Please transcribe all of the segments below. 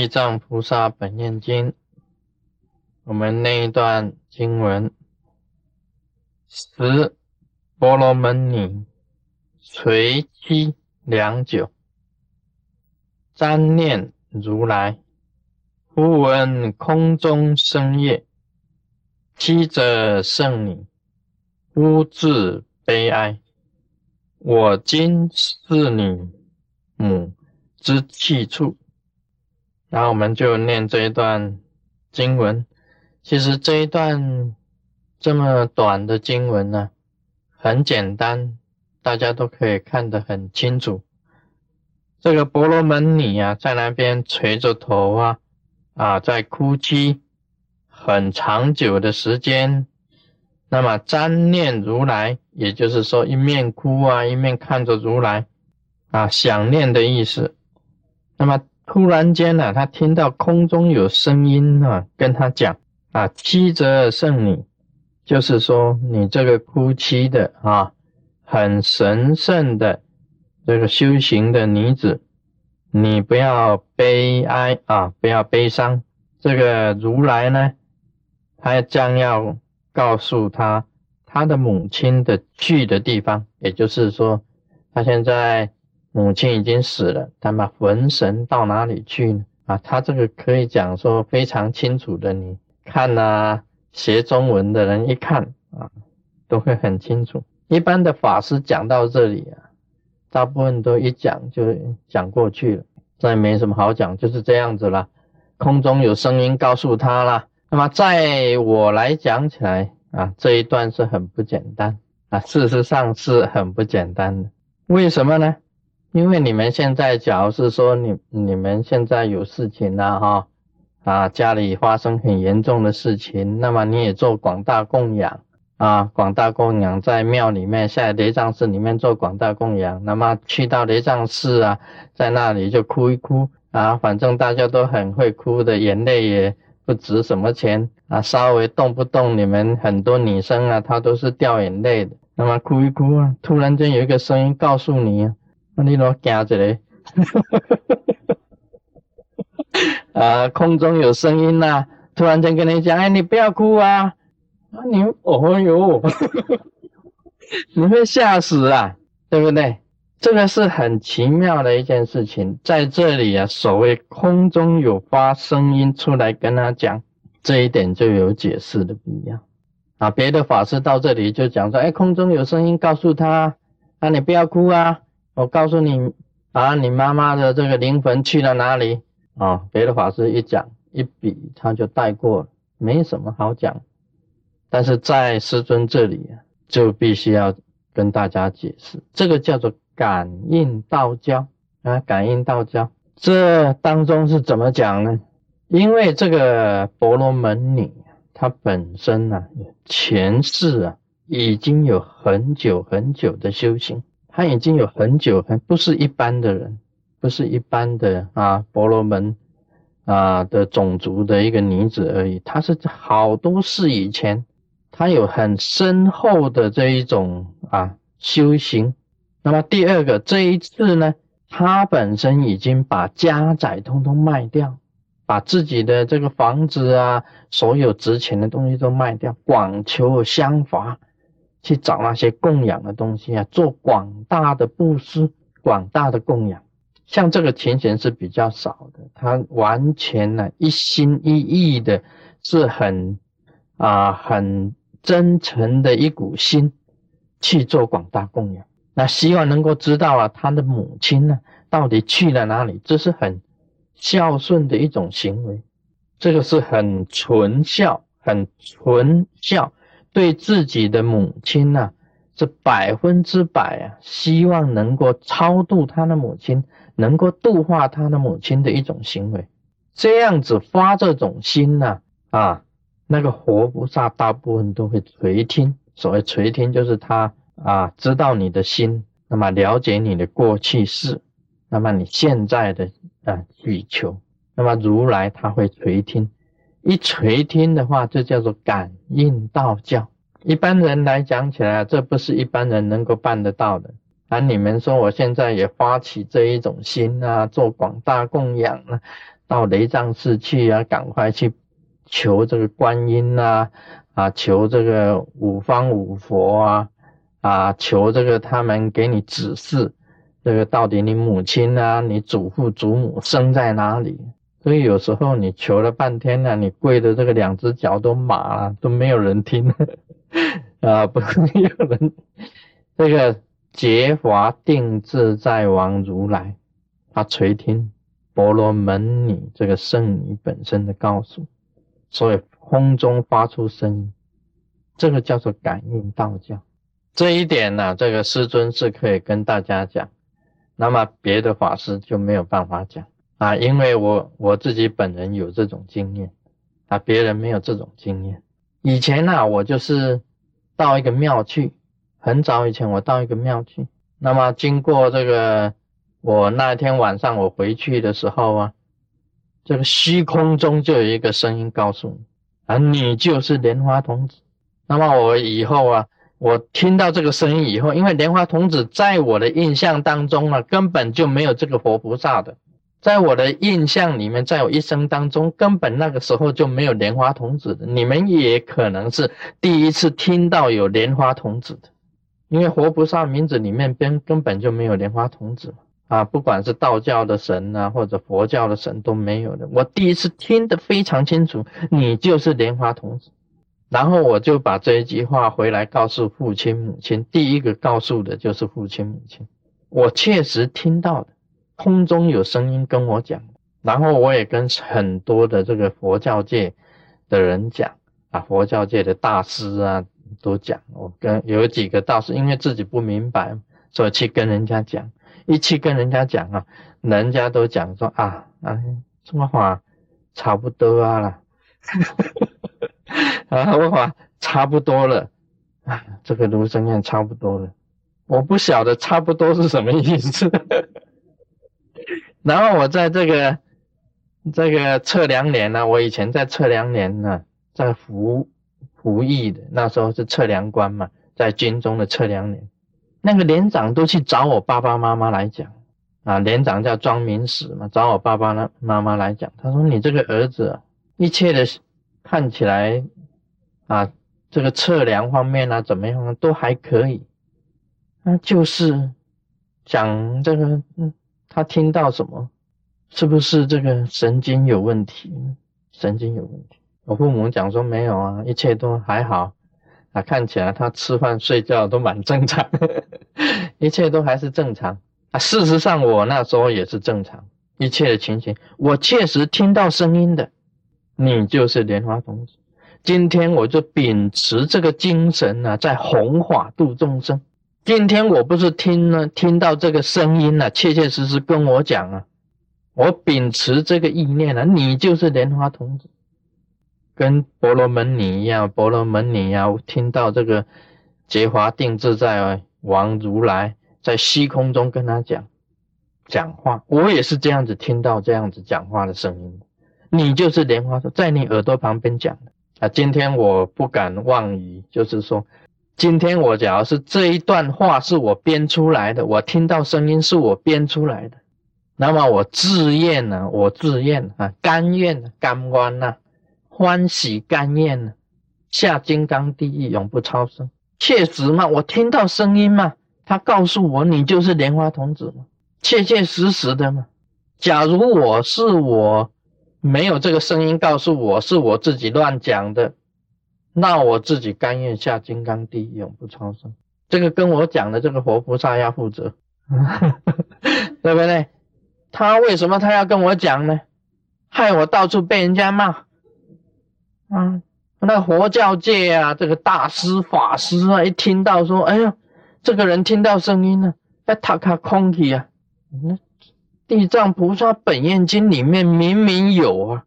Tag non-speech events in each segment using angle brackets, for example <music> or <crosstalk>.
地藏菩萨本愿经，我们那一段经文：十波罗门女垂泣良久，瞻念如来，忽闻空中声乐，妻者圣女，忽自悲哀。我今是你母之气处。然后我们就念这一段经文。其实这一段这么短的经文呢，很简单，大家都可以看得很清楚。这个婆罗门女啊，在那边垂着头啊，啊，在哭泣很长久的时间。那么瞻念如来，也就是说一面哭啊，一面看着如来啊，想念的意思。那么。突然间呢，他听到空中有声音啊，跟他讲啊，七则圣女，就是说你这个哭泣的啊，很神圣的这个修行的女子，你不要悲哀啊，不要悲伤。这个如来呢，他将要告诉他他的母亲的去的地方，也就是说，他现在。母亲已经死了，那么魂神到哪里去呢？啊，他这个可以讲说非常清楚的，你看呐，学中文的人一看啊，都会很清楚。一般的法师讲到这里啊，大部分都一讲就讲过去了，再没什么好讲，就是这样子了。空中有声音告诉他了。那么在我来讲起来啊，这一段是很不简单啊，事实上是很不简单的。为什么呢？因为你们现在，假如是说你你们现在有事情了哈，啊家里发生很严重的事情，那么你也做广大供养啊，广大供养在庙里面，在雷藏寺里面做广大供养，那么去到雷藏寺啊，在那里就哭一哭啊，反正大家都很会哭的，眼泪也不值什么钱啊，稍微动不动你们很多女生啊，她都是掉眼泪的，那么哭一哭啊，突然间有一个声音告诉你啊。你若惊一个，<laughs> 啊，空中有声音呐，突然间跟你讲，哎，你不要哭啊，啊，你，哦哟，<laughs> 你会吓死啊，对不对？这个是很奇妙的一件事情，在这里啊，所谓空中有发声音出来跟他讲，这一点就有解释的必要啊。别的法师到这里就讲说，哎，空中有声音告诉他，啊，你不要哭啊。我告诉你，啊，你妈妈的这个灵魂去了哪里？啊，别的法师一讲一比，他就带过了，没什么好讲。但是在师尊这里啊，就必须要跟大家解释，这个叫做感应道交啊，感应道交，这当中是怎么讲呢？因为这个婆罗门女，她本身呢，前世啊，已经有很久很久的修行。她已经有很久，很不是一般的人，不是一般的啊，婆罗门啊的种族的一个女子而已。她是好多世以前，她有很深厚的这一种啊修行。那么第二个，这一次呢，她本身已经把家宅通通卖掉，把自己的这个房子啊，所有值钱的东西都卖掉，广求香法。去找那些供养的东西啊，做广大的布施，广大的供养。像这个情形是比较少的，他完全呢一心一意的，是很啊很真诚的一股心去做广大供养。那希望能够知道啊，他的母亲呢到底去了哪里？这是很孝顺的一种行为，这个是很纯孝，很纯孝。对自己的母亲呢，是百分之百啊，希望能够超度他的母亲，能够度化他的母亲的一种行为。这样子发这种心呢，啊，那个活菩萨大部分都会垂听。所谓垂听，就是他啊，知道你的心，那么了解你的过去式，那么你现在的啊需求，那么如来他会垂听。一垂听的话，这叫做感应道教。一般人来讲起来，这不是一般人能够办得到的。啊，你们说我现在也发起这一种心啊，做广大供养啊，到雷藏寺去啊，赶快去求这个观音啊，啊，求这个五方五佛啊，啊，求这个他们给你指示，这个到底你母亲啊，你祖父祖母生在哪里？所以有时候你求了半天呢，你跪的这个两只脚都麻了，都没有人听 <laughs> 啊，不是没有人这个劫华定自在王如来，他垂听婆罗门女这个圣女本身的告诉，所以空中发出声音，这个叫做感应道教。这一点呢，这个师尊是可以跟大家讲，那么别的法师就没有办法讲。啊，因为我我自己本人有这种经验，啊，别人没有这种经验。以前呢，我就是到一个庙去，很早以前我到一个庙去，那么经过这个，我那天晚上我回去的时候啊，这个虚空中就有一个声音告诉你，啊，你就是莲花童子。那么我以后啊，我听到这个声音以后，因为莲花童子在我的印象当中啊，根本就没有这个活菩萨的。在我的印象里面，在我一生当中，根本那个时候就没有莲花童子的。你们也可能是第一次听到有莲花童子的，因为活菩萨名字里面根根本就没有莲花童子啊，不管是道教的神啊，或者佛教的神都没有的。我第一次听得非常清楚，你就是莲花童子。然后我就把这一句话回来告诉父亲母亲，第一个告诉的就是父亲母亲，我确实听到的。空中有声音跟我讲，然后我也跟很多的这个佛教界的人讲啊，佛教界的大师啊都讲。我跟有几个道士，因为自己不明白，所以去跟人家讲。一去跟人家讲啊，人家都讲说啊，啊，这么话差不多啊了，<laughs> 啊，我话差不多了啊，这个卢生院差不多了。我不晓得差不多是什么意思。然后我在这个这个测量年呢，我以前在测量年呢，在服服役的那时候是测量官嘛，在军中的测量年，那个连长都去找我爸爸妈妈来讲啊，连长叫庄明史嘛，找我爸爸呢妈妈来讲，他说你这个儿子一切的看起来啊，这个测量方面啊怎么样都还可以，那就是讲这个嗯。他听到什么？是不是这个神经有问题？神经有问题。我父母讲说没有啊，一切都还好。啊，看起来他吃饭睡觉都蛮正常，<laughs> 一切都还是正常。啊，事实上我那时候也是正常，一切的情形，我确实听到声音的。你就是莲花童子。今天我就秉持这个精神呢，在弘法度众生。今天我不是听了听到这个声音了，切切实实跟我讲啊，我秉持这个意念了，你就是莲花童子，跟婆罗门女一样，婆罗门女呀，听到这个结华定自在王如来在虚空中跟他讲讲话，我也是这样子听到这样子讲话的声音，你就是莲花在你耳朵旁边讲的啊。今天我不敢妄语，就是说。今天我假如是这一段话是我编出来的，我听到声音是我编出来的，那么我自愿呢？我自愿啊，甘愿甘愿呐，欢喜甘愿呢，下金刚地狱永不超生。确实嘛，我听到声音嘛，他告诉我你就是莲花童子嘛，切切实实的嘛。假如我是我，没有这个声音告诉我是我自己乱讲的。那我自己甘愿下金刚地永不超生，这个跟我讲的这个活菩萨要负责，<laughs> 对不对？他为什么他要跟我讲呢？害我到处被人家骂，啊，那佛教界啊，这个大师法师啊，一听到说，哎呀，这个人听到声音了，要塔卡空体啊，嗯，地藏菩萨本愿经里面明明有啊。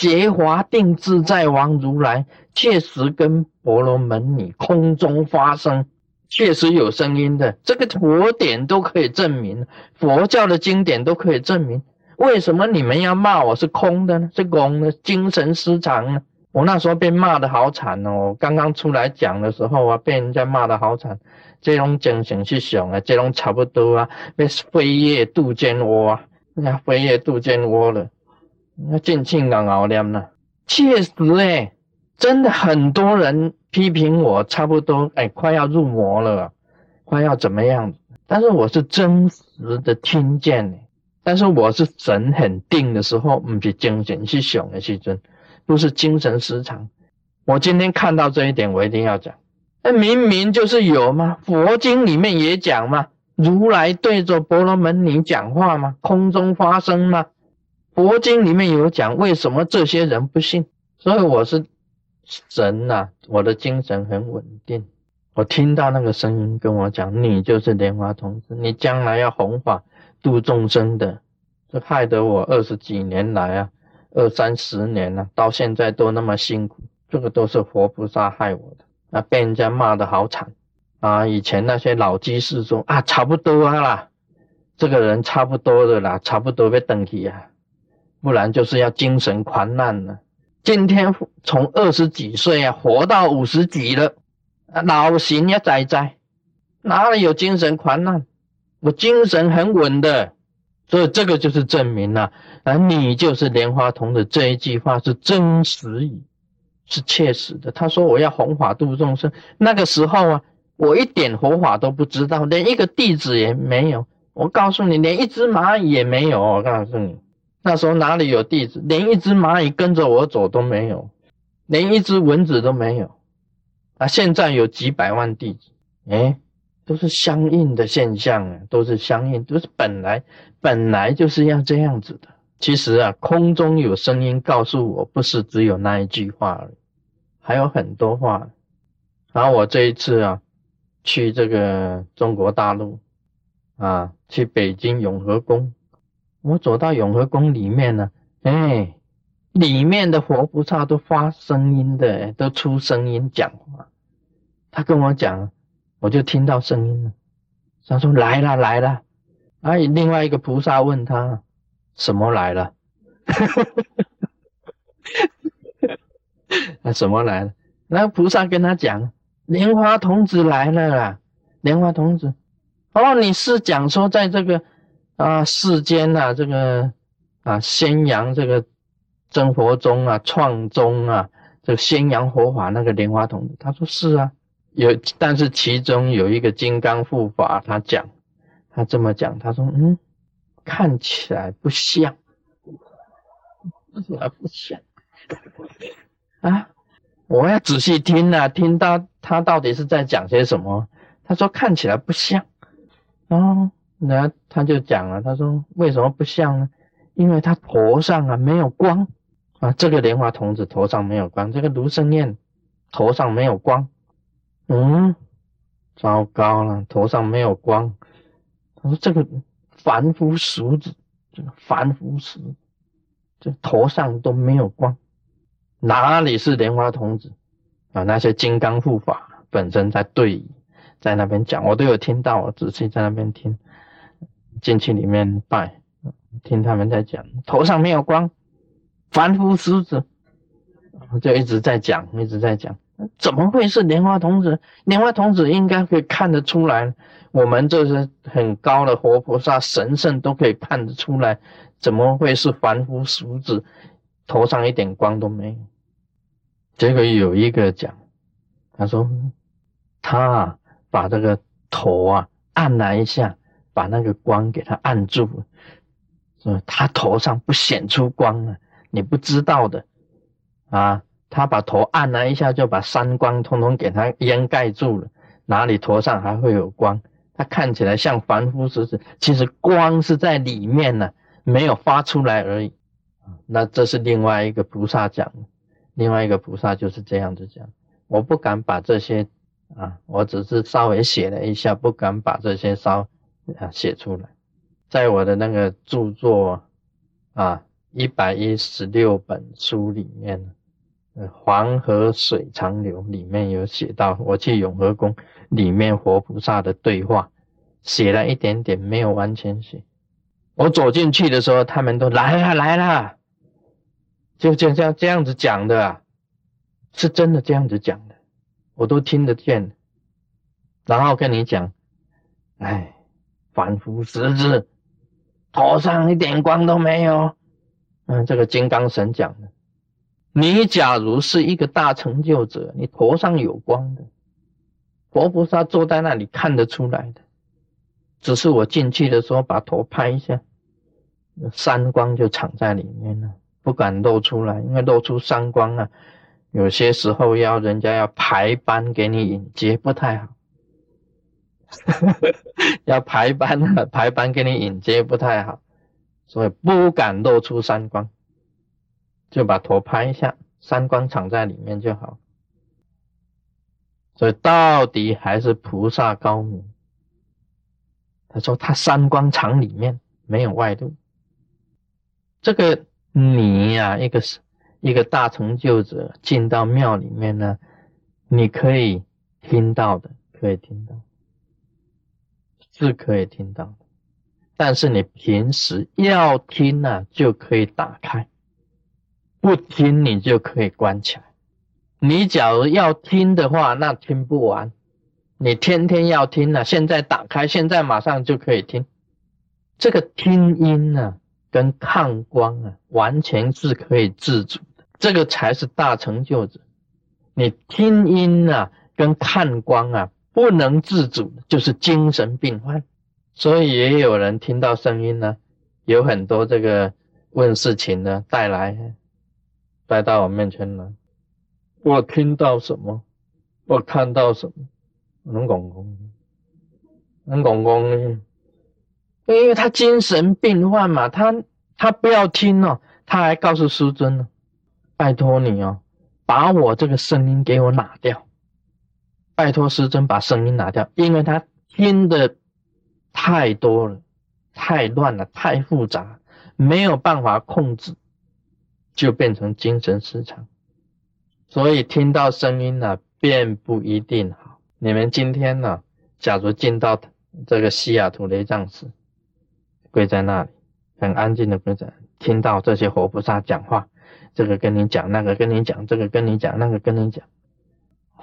劫华定自在王如来确实跟婆罗门女空中发声，确实有声音的。这个佛典都可以证明，佛教的经典都可以证明。为什么你们要骂我是空的呢？是空的，精神失常呢？我那时候被骂的好惨哦！刚刚出来讲的时候啊，被人家骂的好惨。这种精神去想啊，这种差不多啊，被飞越渡间窝啊，那飞越渡间窝了。要尽情熬熬念呢。确实哎，真的很多人批评我，差不多哎，快要入魔了，快要怎么样？但是我是真实的听见但是我是神很定的时候，不是精神去想的时阵，不是精神失常。我今天看到这一点，我一定要讲。那明明就是有吗？佛经里面也讲嘛，如来对着婆罗门女讲话吗？空中发生吗？佛经里面有讲，为什么这些人不信？所以我是神呐，我的精神很稳定。我听到那个声音跟我讲：“你就是莲花童子，你将来要弘法度众生的。”这害得我二十几年来啊，二三十年了，到现在都那么辛苦。这个都是活菩萨害我的啊，被人家骂的好惨啊！以前那些老居士说啊，差不多啊啦，这个人差不多的啦，差不多被等起啊，不然就是要精神狂难了。今天从二十几岁啊，活到五十几了。啊老行呀，仔仔，哪里有精神狂乱？我精神很稳的，所以这个就是证明了，而你就是莲花童的这一句话是真实语，是切实的。他说我要弘法度众生，那个时候啊，我一点佛法都不知道，连一个弟子也没有。我告诉你，连一只蚂蚁也没有。我告诉你，那时候哪里有弟子？连一只蚂蚁跟着我走都没有，连一只蚊子都没有。啊，现在有几百万弟子，哎，都是相应的现象啊，都是相应，都是本来本来就是要这样子的。其实啊，空中有声音告诉我，不是只有那一句话而已，还有很多话。然后我这一次啊，去这个中国大陆啊，去北京永和宫，我走到永和宫里面呢，哎，里面的活菩萨都发声音的，都出声音讲话。他跟我讲，我就听到声音了。他说：“来了，来了。”啊，另外一个菩萨问他：“什么来了？”那 <laughs> 什么来了？那个菩萨跟他讲：“莲花童子来了啦！莲花童子，哦，你是讲说在这个啊世间啊，这个啊宣扬这个真佛宗啊、创宗啊，这个宣扬佛法那个莲花童子？”他说：“是啊。”有，但是其中有一个金刚护法，他讲，他这么讲，他说，嗯，看起来不像，看起来不像，啊，我要仔细听啊，听到他到底是在讲些什么。他说看起来不像，哦，那他就讲了，他说为什么不像呢？因为他头上啊没有光啊，这个莲花童子头上没有光，这个卢生燕头上没有光。嗯，糟糕了，头上没有光。他说：“这个凡夫俗子，这个凡夫俗，这头上都没有光，哪里是莲花童子啊？那些金刚护法本身在对，在那边讲，我都有听到，我仔细在那边听，进去里面拜，听他们在讲，头上没有光，凡夫俗子，就一直在讲，一直在讲。”怎么会是莲花童子？莲花童子应该可以看得出来，我们这些很高的活菩萨神圣都可以看得出来，怎么会是凡夫俗子，头上一点光都没有？结果有一个讲，他说他啊把这个头啊按了一下，把那个光给他按住了，说他头上不显出光了，你不知道的啊。他把头按了一下，就把三光通通给他掩盖住了，哪里头上还会有光？他看起来像凡夫俗子，其实光是在里面呢，没有发出来而已。那这是另外一个菩萨讲，另外一个菩萨就是这样子讲。我不敢把这些啊，我只是稍微写了一下，不敢把这些稍啊写出来，在我的那个著作啊一百一十六本书里面。黄河水长流里面有写到，我去永和宫里面活菩萨的对话，写了一点点，没有完全写。我走进去的时候，他们都来了来了，就就这样这样子讲的，是真的这样子讲的，我都听得见。然后跟你讲，哎，凡夫俗子，头上一点光都没有。嗯，这个金刚神讲的，你假如是一个大成就者，你头上有光的，佛菩萨坐在那里看得出来的。只是我进去的时候把头拍一下，三光就藏在里面了，不敢露出来，因为露出三光啊，有些时候要人家要排班给你引接不太好，<laughs> 要排班啊，<laughs> 排班给你引接不太好，所以不敢露出三光，就把头拍一下，三光藏在里面就好。所以到底还是菩萨高明。他说：“他三光藏里面没有外路。这个你呀，一个是一个大成就者进到庙里面呢，你可以听到的，可以听到，是可以听到。但是你平时要听呢，就可以打开；不听，你就可以关起来。你假如要听的话，那听不完。”你天天要听呢，现在打开，现在马上就可以听。这个听音呢，跟看光啊，完全是可以自主的。这个才是大成就者。你听音啊，跟看光啊，不能自主，就是精神病患。所以也有人听到声音呢，有很多这个问事情呢，带来带到我面前来。我听到什么？我看到什么？能讲讲，能讲讲呢？因为他精神病患嘛，他他不要听哦，他还告诉师尊呢，拜托你哦，把我这个声音给我拿掉，拜托师尊把声音拿掉，因为他听的太多了，太乱了，太复杂，没有办法控制，就变成精神失常，所以听到声音呢，并不一定好。你们今天呢？假如进到这个西雅图雷藏寺，跪在那里，很安静的跪着，听到这些活菩萨讲话，这个跟你讲，那个跟你讲，这个跟你讲，那个跟你讲，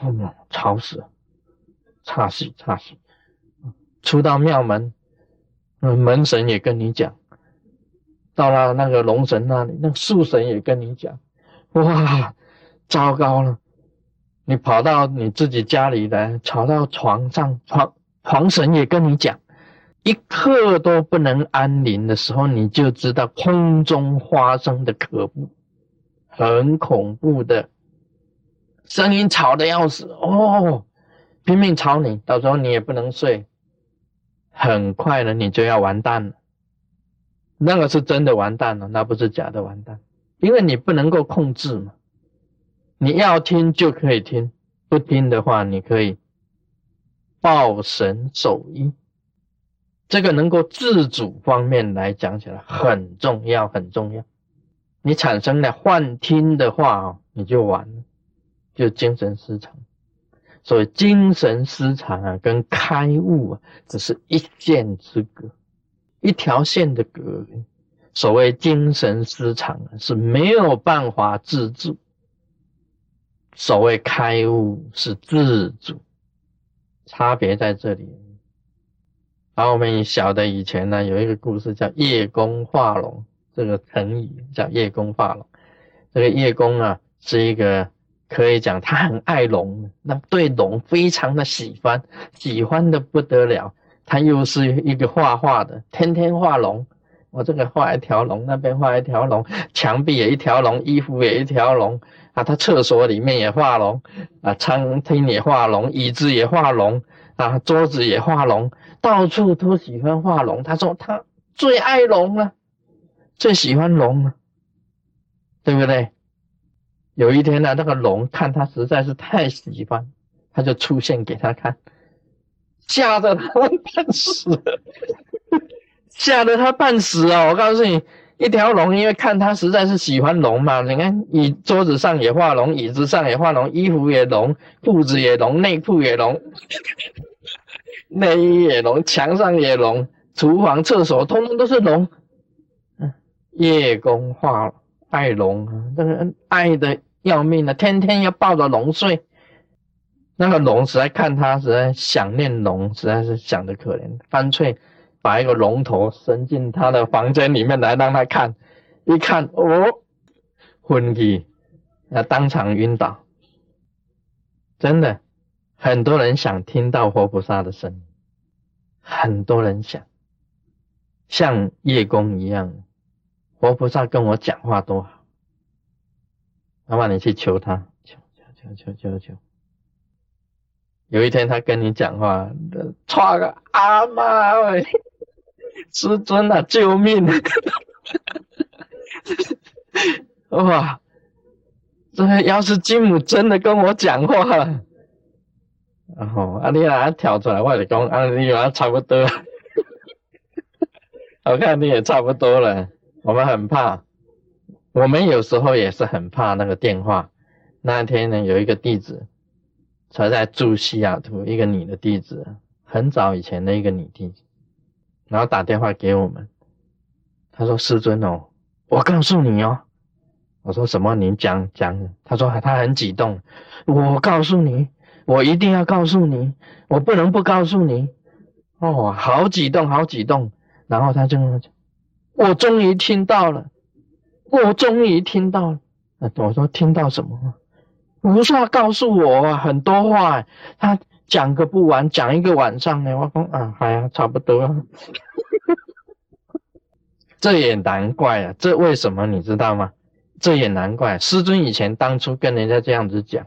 哦，吵死了，差死差死！出到庙门，嗯，门神也跟你讲，到了那个龙神那里，那个树神也跟你讲，哇，糟糕了！你跑到你自己家里来，吵到床上，床床神也跟你讲，一刻都不能安宁的时候，你就知道空中发生的可怖，很恐怖的声音，吵得要死哦，拼命吵你，到时候你也不能睡，很快呢，你就要完蛋了。那个是真的完蛋了，那不是假的完蛋，因为你不能够控制嘛。你要听就可以听，不听的话，你可以抱神守一。这个能够自主方面来讲起来很重要，很重要。你产生了幻听的话哦，你就完了，就精神失常。所以精神失常啊，跟开悟啊，只是一线之隔，一条线的隔。所谓精神失常啊，是没有办法自主。所谓开悟是自主，差别在这里。而我们晓得以前呢，有一个故事叫叶公化龙，这个成语叫叶公化龙。这个叶公啊，是一个可以讲他很爱龙，那对龙非常的喜欢，喜欢的不得了。他又是一个画画的，天天画龙。我这个画一条龙，那边画一条龙，墙壁也一条龙，衣服也一条龙。啊，他厕所里面也画龙，啊，餐厅也画龙，椅子也画龙，啊，桌子也画龙，到处都喜欢画龙。他说他最爱龙了，最喜欢龙了，对不对？有一天呢，那个龙看他实在是太喜欢，他就出现给他看，吓得他半死，<laughs> 吓得他半死啊！我告诉你。一条龙，因为看他实在是喜欢龙嘛，你看椅桌子上也画龙，椅子上也画龙，衣服也龙，裤子也龙，内裤也龙，<laughs> 内衣也龙，墙上也龙，厨房、厕所通通都是龙。嗯，叶公画龙爱龙啊，这个爱的要命啊，天天要抱着龙睡。那个龙实在看他实在想念龙，实在是想的可怜，干脆。把一个龙头伸进他的房间里面来让他看，一看哦，昏迷，那当场晕倒。真的，很多人想听到活菩萨的声音，很多人想像叶公一样，活菩萨跟我讲话多好。老板，你去求他，求求求求求求。有一天他跟你讲话，歘个阿妈喂，师尊啊，救命！<laughs> 哇！这要是金母真的跟我讲话，然后阿丽娜跳出来，我就讲阿丽娜差不多，我看你也差不多了。我们很怕，我们有时候也是很怕那个电话。那天呢，有一个弟子，他在住西雅图，一个女的弟子，很早以前的一个女弟子，然后打电话给我们，他说：“师尊哦，我告诉你哦。”我说什么？你讲讲。他说他很激动。我告诉你，我一定要告诉你，我不能不告诉你。哦，好激动，好激动。然后他就，我终于听到了，我终于听到了。我说听到什么？菩萨告诉我很多话，他讲个不完，讲一个晚上呢。我说啊，哎呀，差不多。<laughs> 这也难怪啊，这为什么你知道吗？这也难怪，师尊以前当初跟人家这样子讲，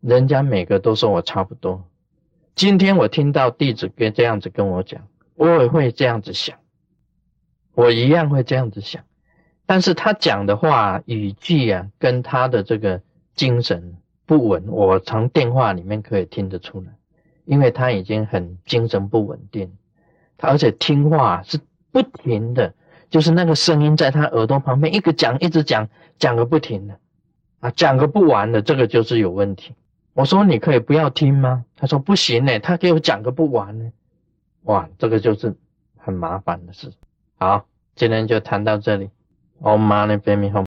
人家每个都说我差不多。今天我听到弟子跟这样子跟我讲，我也会这样子想，我一样会这样子想。但是他讲的话语句啊，跟他的这个精神不稳，我从电话里面可以听得出来，因为他已经很精神不稳定，他而且听话是不停的。就是那个声音在他耳朵旁边，一个讲一直讲，讲个不停的，啊，讲个不完的，这个就是有问题。我说你可以不要听吗？他说不行呢，他给我讲个不完呢。哇，这个就是很麻烦的事。好，今天就谈到这里。哦妈，那边咪好。